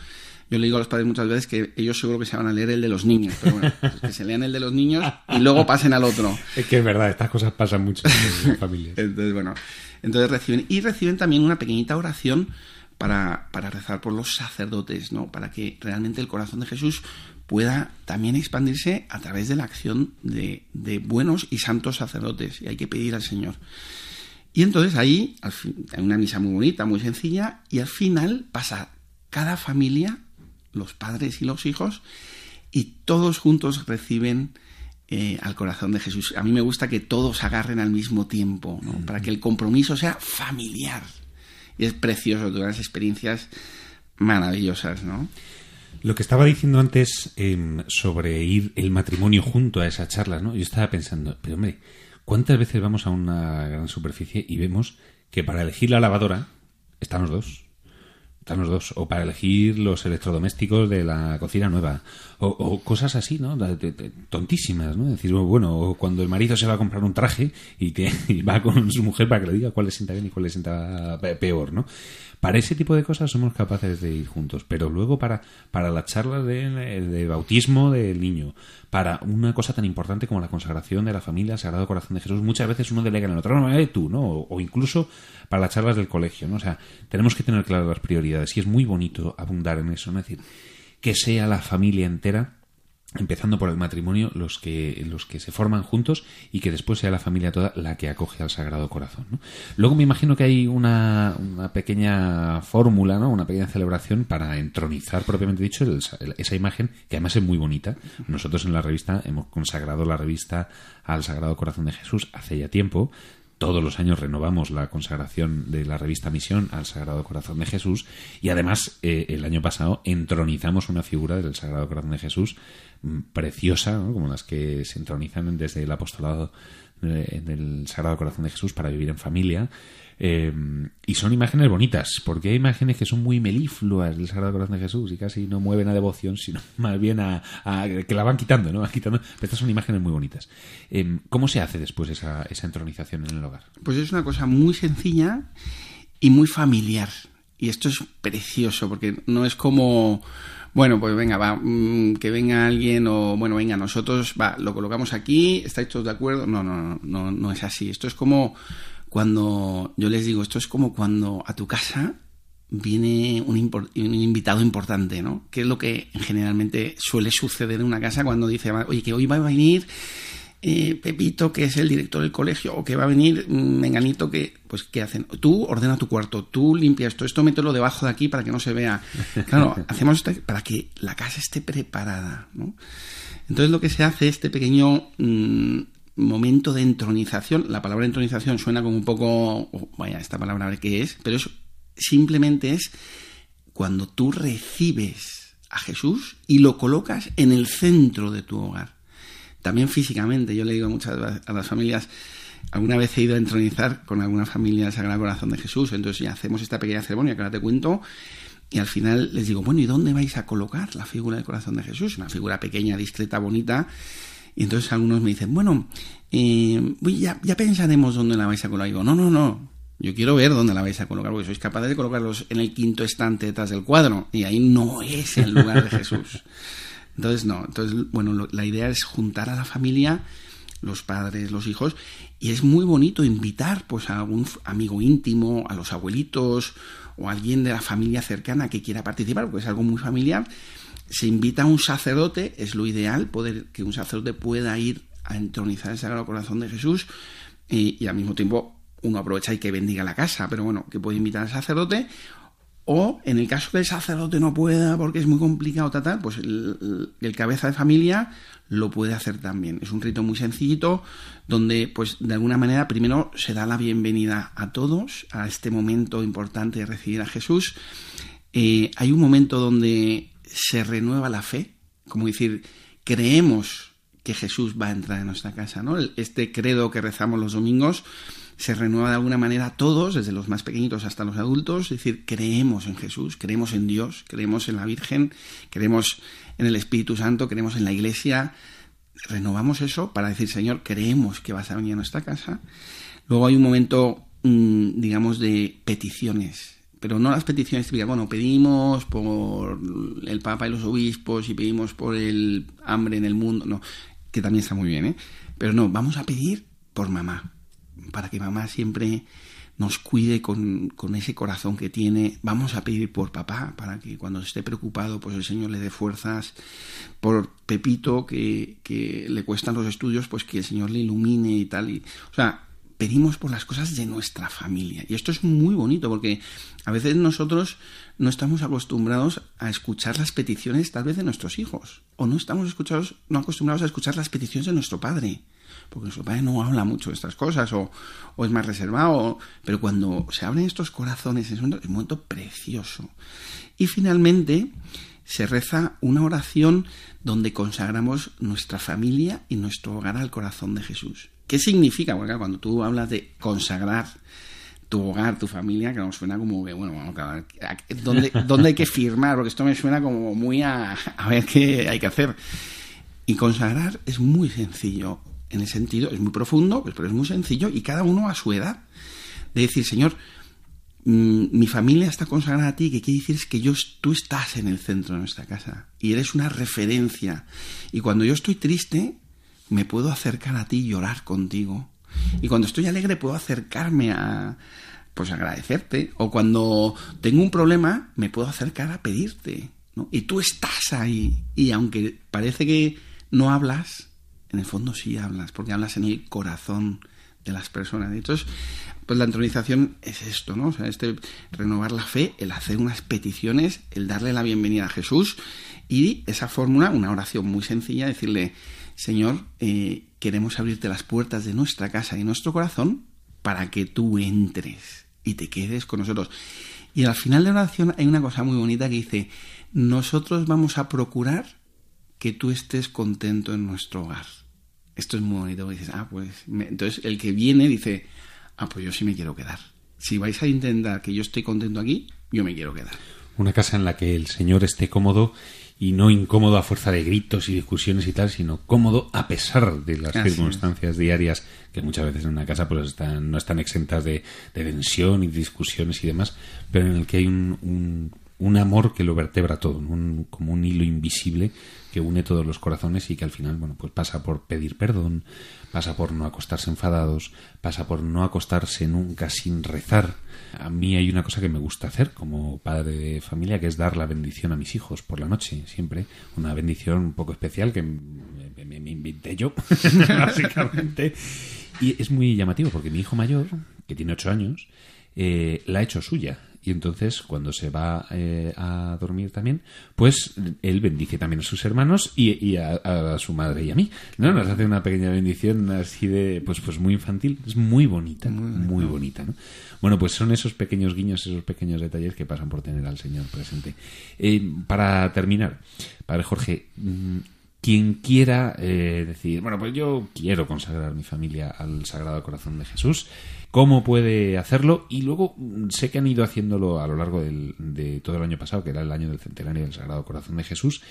Yo le digo a los padres muchas veces que ellos seguro que se van a leer el de los niños, pero bueno, pues que se lean el de los niños y luego pasen al otro. Es que es verdad, estas cosas pasan mucho en las familias. Entonces, bueno, entonces reciben. Y reciben también una pequeñita oración para, para rezar por los sacerdotes, ¿no? Para que realmente el corazón de Jesús pueda también expandirse a través de la acción de, de buenos y santos sacerdotes. Y hay que pedir al Señor. Y entonces ahí al fin, hay una misa muy bonita, muy sencilla, y al final pasa cada familia, los padres y los hijos, y todos juntos reciben eh, al corazón de Jesús. A mí me gusta que todos agarren al mismo tiempo, ¿no? para que el compromiso sea familiar. Y es precioso, todas las experiencias maravillosas, ¿no? Lo que estaba diciendo antes em, sobre ir el matrimonio junto a esa charla, ¿no? Yo estaba pensando, pero hombre, ¿cuántas veces vamos a una gran superficie y vemos que para elegir la lavadora están los dos? Están los dos. O para elegir los electrodomésticos de la cocina nueva. O, o cosas así, ¿no? Tontísimas, ¿no? Decir, bueno, o cuando el marido se va a comprar un traje y que y va con su mujer para que le diga cuál le sienta bien y cuál le sienta pe- peor, ¿no? Para ese tipo de cosas somos capaces de ir juntos, pero luego para, para las charlas de, bautismo del niño, para una cosa tan importante como la consagración de la familia al Sagrado Corazón de Jesús, muchas veces uno delega en el otro, no, eh, tú, ¿no? O, incluso para las charlas del colegio, ¿no? O sea, tenemos que tener claras las prioridades y es muy bonito abundar en eso. Es decir, que sea la familia entera empezando por el matrimonio los que los que se forman juntos y que después sea la familia toda la que acoge al Sagrado Corazón ¿no? luego me imagino que hay una, una pequeña fórmula no una pequeña celebración para entronizar propiamente dicho el- el- esa imagen que además es muy bonita. Nosotros en la revista hemos consagrado la revista al Sagrado Corazón de Jesús hace ya tiempo. Todos los años renovamos la consagración de la revista Misión al Sagrado Corazón de Jesús y además eh, el año pasado entronizamos una figura del Sagrado Corazón de Jesús preciosa, ¿no? como las que se entronizan desde el apostolado eh, del Sagrado Corazón de Jesús para vivir en familia. Eh, y son imágenes bonitas, porque hay imágenes que son muy melifluas del Sagrado Corazón de Jesús y casi no mueven a devoción, sino más bien a, que la van quitando, ¿no? Quitando. Pero estas son imágenes muy bonitas. Eh, ¿Cómo se hace después esa, esa entronización en el hogar? Pues es una cosa muy sencilla y muy familiar. Y esto es precioso, porque no es como, bueno, pues venga, va, mm, que venga alguien o, bueno, venga, nosotros, va, lo colocamos aquí, ¿estáis todos de acuerdo? No, no, no, no, no es así. Esto es como cuando, yo les digo, esto es como cuando a tu casa viene un, un invitado importante, ¿no? Que es lo que generalmente suele suceder en una casa cuando dice, oye, que hoy va a venir eh, Pepito, que es el director del colegio, o que va a venir mm, Menganito, que, pues, ¿qué hacen? Tú ordena tu cuarto, tú limpia esto, esto mételo debajo de aquí para que no se vea. Claro, hacemos esto para que la casa esté preparada, ¿no? Entonces lo que se hace, este pequeño mm, momento de entronización, la palabra entronización suena como un poco, oh, vaya, esta palabra a ver qué es, pero eso simplemente es cuando tú recibes a Jesús y lo colocas en el centro de tu hogar. También físicamente, yo le digo muchas a las familias, alguna vez he ido a entronizar con alguna familia el Sagrado Corazón de Jesús, entonces ya hacemos esta pequeña ceremonia que ahora te cuento, y al final les digo, bueno, ¿y dónde vais a colocar la figura del corazón de Jesús? Una figura pequeña, discreta, bonita. Y entonces algunos me dicen, bueno, eh, ya, ya pensaremos dónde la vais a colocar. Y digo, no, no, no. Yo quiero ver dónde la vais a colocar, porque sois capaces de colocarlos en el quinto estante detrás del cuadro. Y ahí no es el lugar de Jesús. Entonces, no. Entonces, bueno, la idea es juntar a la familia, los padres, los hijos, y es muy bonito invitar pues a algún amigo íntimo, a los abuelitos o a alguien de la familia cercana que quiera participar, porque es algo muy familiar. Se invita a un sacerdote, es lo ideal, poder que un sacerdote pueda ir a entronizar el Sagrado Corazón de Jesús y, y al mismo tiempo uno aprovecha y que bendiga la casa, pero bueno, que puede invitar al sacerdote o en el caso que el sacerdote no pueda porque es muy complicado, tal, pues el, cabeza de familia lo puede hacer también. Es un rito muy sencillito donde, pues, de alguna manera, primero se da la bienvenida a todos a este momento importante de recibir a Jesús. Eh, hay un momento donde se renueva la fe, como decir, creemos que Jesús va a entrar en nuestra casa, ¿no? Este credo que rezamos los domingos se renueva de alguna manera a todos, desde los más pequeñitos hasta los adultos, es decir, creemos en Jesús, creemos en Dios, creemos en la Virgen, creemos en el Espíritu Santo, creemos en la Iglesia, renovamos eso para decir, Señor, creemos que vas a venir a nuestra casa. Luego hay un momento, mm, digamos, de peticiones, pero no las peticiones típicas, bueno, pedimos por el Papa y los obispos y pedimos por el hambre en el mundo, no, que también está muy bien, ¿eh? Pero no, vamos a pedir por mamá, para que mamá siempre nos cuide con, con ese corazón que tiene. Vamos a pedir por papá, para que cuando esté preocupado, pues el Señor le dé fuerzas. Por Pepito, que, que le cuestan los estudios, pues que el Señor le ilumine y tal. Y, o sea, pedimos por las cosas de nuestra familia. Y esto es muy bonito porque a veces nosotros no estamos acostumbrados a escuchar las peticiones tal vez de nuestros hijos. O no estamos escuchados, no acostumbrados a escuchar las peticiones de nuestro padre. Porque nuestro padre no habla mucho de estas cosas o, es más reservado. Pero cuando se abren estos corazones es un, momento precioso. Y finalmente se reza una oración donde consagramos nuestra familia y nuestro hogar al corazón de Jesús. ¿Qué significa? Porque cuando tú hablas de consagrar tu hogar, tu familia, que nos suena como que, bueno, vamos, claro, ¿dónde, ¿dónde hay que firmar? Porque esto me suena como muy a, a ver qué hay que hacer. Y consagrar es muy sencillo, en el sentido, es muy profundo, pero es muy sencillo y cada uno a su edad. De decir, Señor, mm, mi familia está consagrada a ti, que quiere decir es que yo, tú estás en el centro de nuestra casa y eres una referencia. Y cuando yo estoy triste, me puedo acercar a ti y llorar contigo. Y cuando estoy alegre puedo acercarme a pues agradecerte o cuando tengo un problema me puedo acercar a pedirte. Y tú estás ahí y aunque parece que no hablas, en el fondo sí hablas, porque hablas en el corazón de las personas. Entonces, pues la entronización es esto, ¿no? O sea, este renovar la fe, el hacer unas peticiones, el darle la bienvenida a Jesús y esa fórmula, una oración muy sencilla, decirle, Señor, eh, queremos abrirte las puertas de nuestra casa y nuestro corazón para que tú entres y te quedes con nosotros. Y al final de la oración hay una cosa muy bonita que dice, nosotros vamos a procurar que tú estés contento en nuestro hogar. Esto es muy bonito, dices, ah, pues, me... entonces el que viene dice, ah, pues yo sí me quiero quedar. Si vais a intentar que yo esté contento aquí, yo me quiero quedar. Una casa en la que el Señor esté cómodo y no incómodo a fuerza de gritos y discusiones y tal, sino cómodo a pesar de las Así circunstancias diarias que muchas veces en una casa pues están, no están exentas de, de tensión y discusiones y demás, pero en el que hay un, un- un amor que lo vertebra todo, un- como un hilo invisible que une todos los corazones y que al final, bueno, pues pasa por pedir perdón, pasa por no acostarse enfadados, pasa por no acostarse nunca sin rezar. A mí hay una cosa que me gusta hacer como padre de familia, que es dar la bendición a mis hijos por la noche, siempre. Una bendición un poco especial que me, me- me inventé yo, básicamente. Y es muy llamativo porque mi hijo mayor, que tiene ocho años, eh, la ha hecho suya. Y entonces, cuando se va eh, a dormir también, pues él bendice también a sus hermanos y, y a, a su madre y a mí. ¿no? Nos hace una pequeña bendición así de, pues, pues muy infantil. Es muy bonita, muy bonita. ¿no? Bueno, pues son esos pequeños guiños, esos pequeños detalles que pasan por tener al Señor presente. Eh, para terminar, Padre Jorge, mm, quien quiera eh, decir, bueno, pues yo quiero consagrar mi familia al Sagrado Corazón de Jesús, ¿cómo puede hacerlo? Y luego mm, sé que han ido haciéndolo a lo largo del- de todo el año pasado, que era el año del centenario del Sagrado Corazón de Jesús.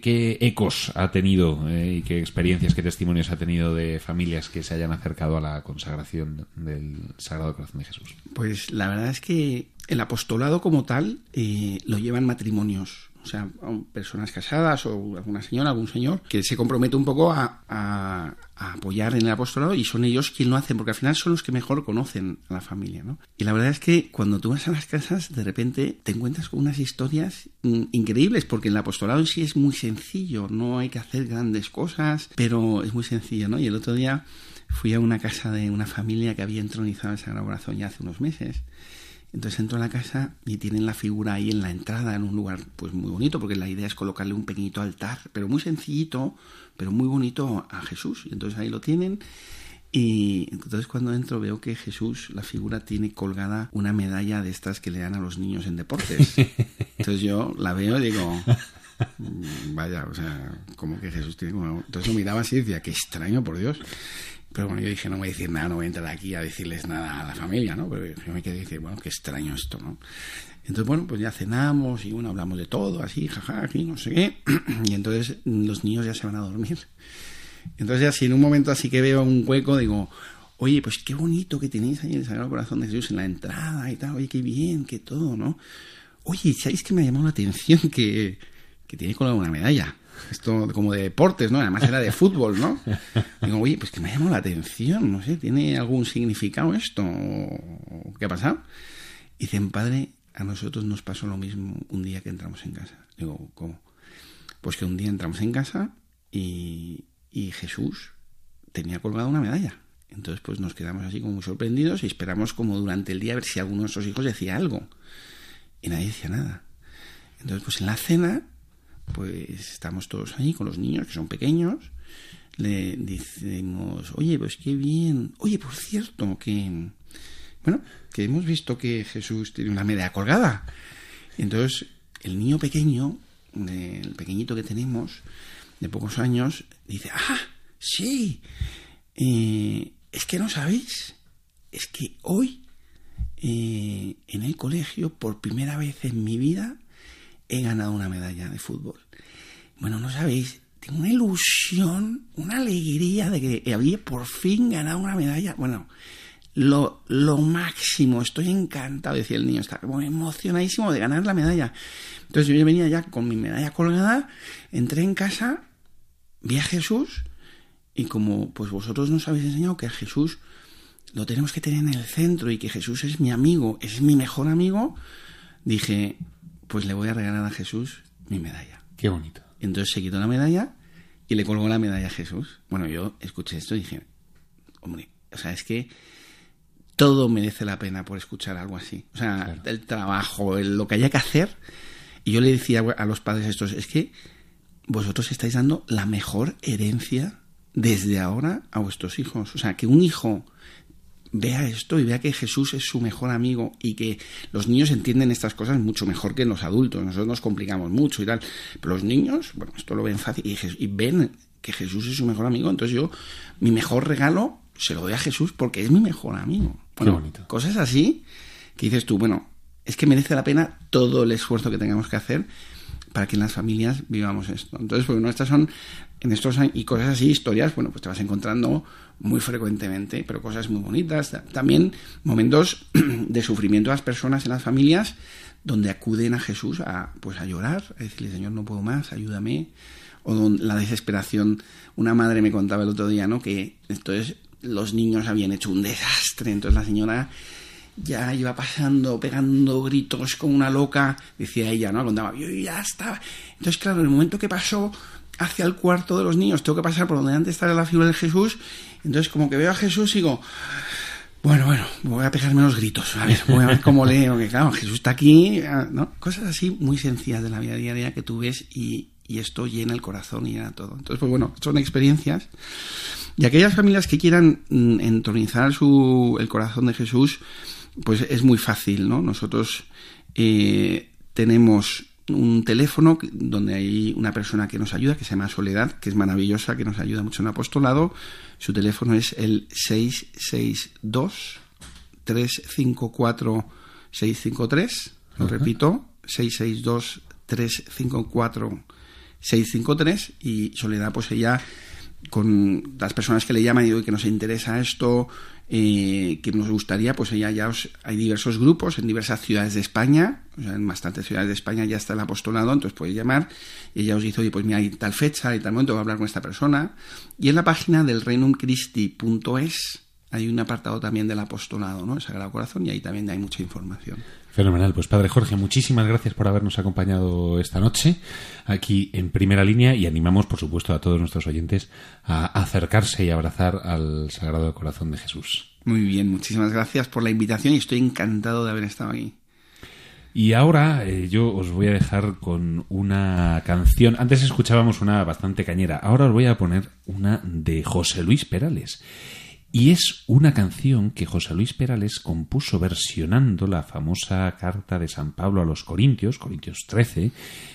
¿Qué ecos ha tenido eh, y qué experiencias, qué testimonios ha tenido de familias que se hayan acercado a la consagración del Sagrado Corazón de Jesús? Pues la verdad es que el apostolado como tal eh, lo llevan matrimonios. O sea, personas casadas o alguna señora, algún señor, que se compromete un poco a, a- a apoyar en el apostolado y son ellos quien lo hacen, porque al final son los que mejor conocen a la familia, ¿no? Y la verdad es que cuando tú vas a las casas, de repente te encuentras con unas historias mm, increíbles, porque el apostolado en sí es muy sencillo, no hay que hacer grandes cosas, pero es muy sencillo, ¿no? Y el otro día fui a una casa de una familia que había entronizado el Sagrado Corazón ya hace unos meses. Entonces entro a la casa y tienen la figura ahí en la entrada, en un lugar pues muy bonito, porque la idea es colocarle un pequeñito altar, pero muy sencillito, pero muy bonito a Jesús. Y entonces ahí lo tienen. Y entonces cuando entro veo que Jesús, la figura, tiene colgada una medalla de estas que le dan a los niños en deportes. Entonces yo la veo y digo, "Mm, vaya, o sea, como que Jesús tiene como... Entonces lo miraba así y decía, qué extraño, por Dios. Pero bueno, yo dije, no voy a decir nada, no voy a entrar aquí a decirles nada a la familia, ¿no? Pero yo me quedé bueno, qué extraño esto, ¿no? Entonces, bueno, pues ya cenamos y bueno, hablamos de todo, así, jaja, aquí, no sé qué. Y entonces los niños ya se van a dormir. Entonces ya si en un momento así que veo un hueco, digo, oye, pues qué bonito que tenéis ahí el Sagrado Corazón de Jesús en la entrada y tal, oye, qué bien, qué todo, ¿no? Oye, ¿sabéis que me ha llamado la atención que, que tiene colgada una medalla? Esto como de deportes, ¿no? Además era de fútbol, ¿no? Digo, oye, pues que me ha la atención, no sé, ¿tiene algún significado esto? ¿O qué ha pasado? Y dicen, padre, a nosotros nos pasó lo mismo un día que entramos en casa. Digo, ¿cómo? Pues que un día entramos en casa y, y Jesús tenía colgada una medalla. Entonces, pues nos quedamos así como muy sorprendidos y esperamos como durante el día a ver si alguno de nuestros hijos decía algo. Y nadie decía nada. Entonces, pues en la cena, pues estamos todos ahí con los niños, que son pequeños. Le decimos, oye, pues qué bien. Oye, por cierto, que. Bueno, que hemos visto que Jesús tiene una medalla colgada. Entonces, el niño pequeño, el pequeñito que tenemos, de pocos años, dice, ah, sí, eh, es que no sabéis, es que hoy eh, en el colegio, por primera vez en mi vida, he ganado una medalla de fútbol. Bueno, no sabéis, tengo una ilusión, una alegría de que había por fin ganado una medalla. Bueno, lo, máximo, estoy encantado, decía el niño, está como emocionadísimo de ganar la medalla. Entonces yo venía ya con mi medalla colgada, entré en casa, vi a Jesús y como pues vosotros nos habéis enseñado que a Jesús lo tenemos que tener en el centro y que Jesús es mi amigo, es mi mejor amigo, dije, pues le voy a regalar a Jesús mi medalla. Qué bonito. Entonces se quitó la medalla y le colgó la medalla a Jesús. Bueno, yo escuché esto y dije, hombre, o sea, es que todo merece la pena por escuchar algo así. O sea, Claro. el trabajo, el- lo que haya que hacer. Y yo le decía a los padres estos, es que vosotros estáis dando la mejor herencia desde ahora a vuestros hijos. O sea, que un hijo vea esto y vea que Jesús es su mejor amigo y que los niños entienden estas cosas mucho mejor que los adultos. Nosotros nos complicamos mucho y tal. Pero los niños, bueno, esto lo ven fácil y, ven que Jesús es su mejor amigo. Entonces yo, mi mejor regalo se lo doy a Jesús porque es mi mejor amigo. Bueno, bonito. Cosas así que dices tú, bueno, es que merece la pena todo el esfuerzo que tengamos que hacer para que en las familias vivamos esto. Entonces, pues bueno, estas son en estos años y cosas así, historias, bueno, pues te vas encontrando muy frecuentemente, pero cosas muy bonitas. Ta- También momentos de sufrimiento de las personas en las familias, donde acuden a Jesús a, pues a llorar, a decirle, Señor, no puedo más, ayúdame. O don- la desesperación. Una madre me contaba el otro día, ¿no? Que entonces los niños habían hecho un desastre. Entonces la señora ya iba pasando, pegando gritos como una loca, decía ella, ¿no? Contaba, yo ya estaba. Entonces, claro, en el momento que pasó hacia el cuarto de los niños, tengo que pasar por donde antes estaba la figura de Jesús, entonces como que veo a Jesús y digo, bueno, bueno, voy a pegar menos gritos, a ver, voy a ver cómo leo, que claro, Jesús está aquí, ah, ¿no? Cosas así muy sencillas de la vida diaria que tú ves y, y esto llena el corazón y llena todo. Entonces, pues bueno, son experiencias. Y aquellas familias que quieran mm, entronizar su, el corazón de Jesús, pues es muy fácil, ¿no? Nosotros eh, tenemos un teléfono donde hay una persona que nos ayuda, que se llama Soledad, que es maravillosa, que nos ayuda mucho en apostolado. Su teléfono es el 662 354 653. Lo repito, 662 354 653 y Soledad pues ella con las personas que le llaman y digo que nos interesa esto eh, que nos gustaría pues ella ya os, hay diversos grupos en diversas ciudades de España o sea, en bastantes ciudades de España ya está el apostolado entonces podéis llamar y ella os dice oye pues mira hay tal fecha y tal momento voy a hablar con esta persona y en la página del renumchristi.es hay un apartado también del apostolado ¿no? el Sagrado Corazón y ahí también hay mucha información Fenomenal. Pues Padre Jorge, muchísimas gracias por habernos acompañado esta noche aquí en primera línea y animamos, por supuesto, a todos nuestros oyentes a acercarse y abrazar al Sagrado Corazón de Jesús. muy bien muchísimas gracias por la invitación y estoy encantado de haber estado aquí Y ahora eh, yo os voy a dejar con una canción. Antes escuchábamos una bastante cañera. Ahora os voy a poner una de José Luis Perales. Y es una canción que José Luis Perales compuso versionando la famosa carta de San Pablo a los Corintios, Corintios 13,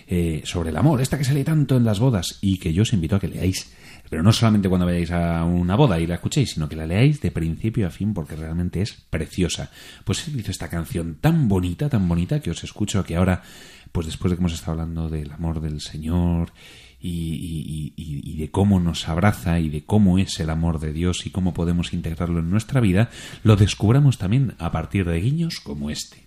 eh, sobre el amor, esta que se lee tanto en las bodas y que yo os invito a que leáis. Pero no solamente cuando vayáis a una boda y la escuchéis, sino que la leáis de principio a fin porque realmente es preciosa. Pues hizo esta canción tan bonita, tan bonita que os escucho que ahora, pues después de que hemos estado hablando del amor del Señor y, de cómo nos abraza y de cómo es el amor de Dios y cómo podemos integrarlo en nuestra vida, lo descubramos también a partir de guiños como este.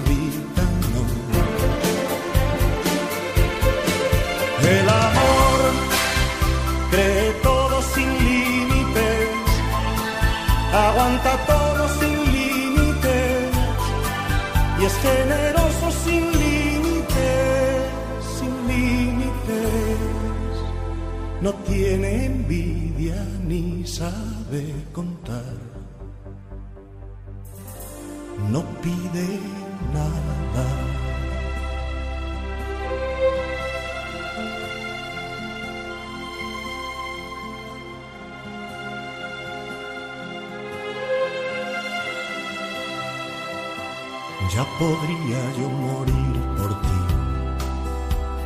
aguanta todo sin límites y es generoso sin límites, sin límites. No tiene envidia ni sabe contar, no pide Ya podría yo morir por ti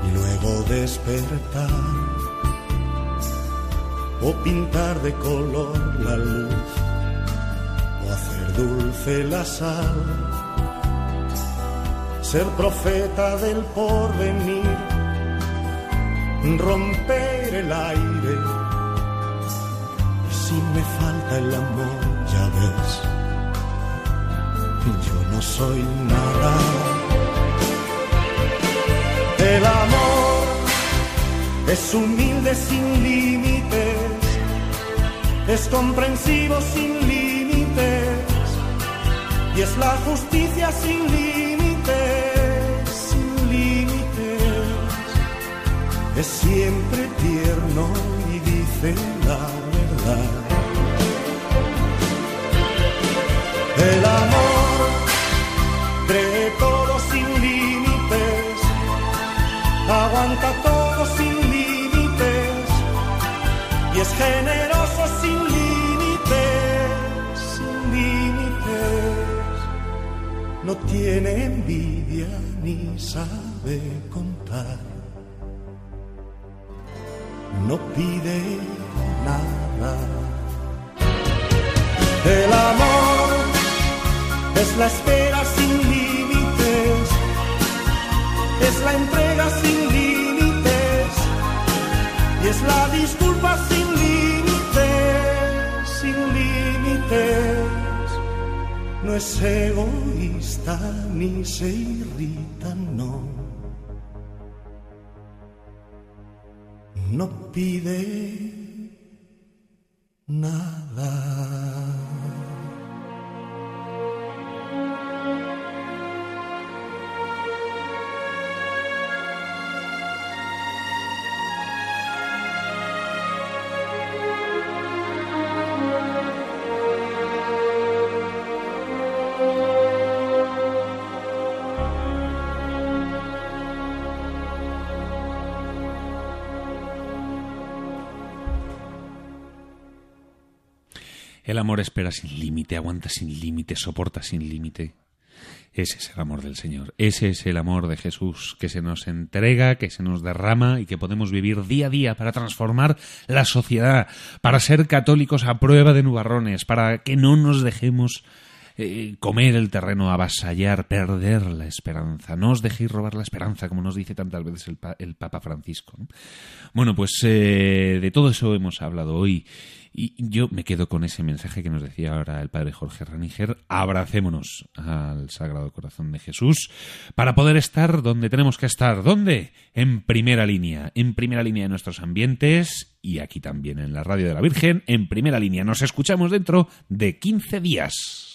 y luego despertar o pintar de color la luz o hacer dulce la sal. ser profeta del porvenir, romper el aire. Y si me falta el amor, ya ves, yo no soy nada. El amor es humilde sin límites, es comprensivo sin límites y es la justicia sin límites, sin límites. Es siempre tierno y dice la verdad. Generoso sin límites, sin límites. No tiene envidia ni sabe contar. No pide nada. El amor es la espera sin límites, es la entrega sin límites y es la disculpa No es egoísta ni se irrita, no. No pide nada. El amor espera sin límite, aguanta sin límite, soporta sin límite. Ese es el amor del Señor. Ese es el amor de Jesús que se nos entrega, que se nos derrama y que podemos vivir día a día para transformar la sociedad, para ser católicos a prueba de nubarrones, para que no nos dejemos eh, comer el terreno, avasallar, perder la esperanza. No os dejéis robar la esperanza, como nos dice tantas veces el, pa- el Papa Francisco. ¿no? Bueno, pues eh, de todo eso hemos hablado hoy. Y yo me quedo con ese mensaje que nos decía ahora el padre Jorge Raniger. Abracémonos al Sagrado Corazón de Jesús para poder estar donde tenemos que estar. ¿Dónde? En primera línea. En primera línea de nuestros ambientes y aquí también en la Radio de la Virgen. En primera línea. Nos escuchamos dentro de 15 días.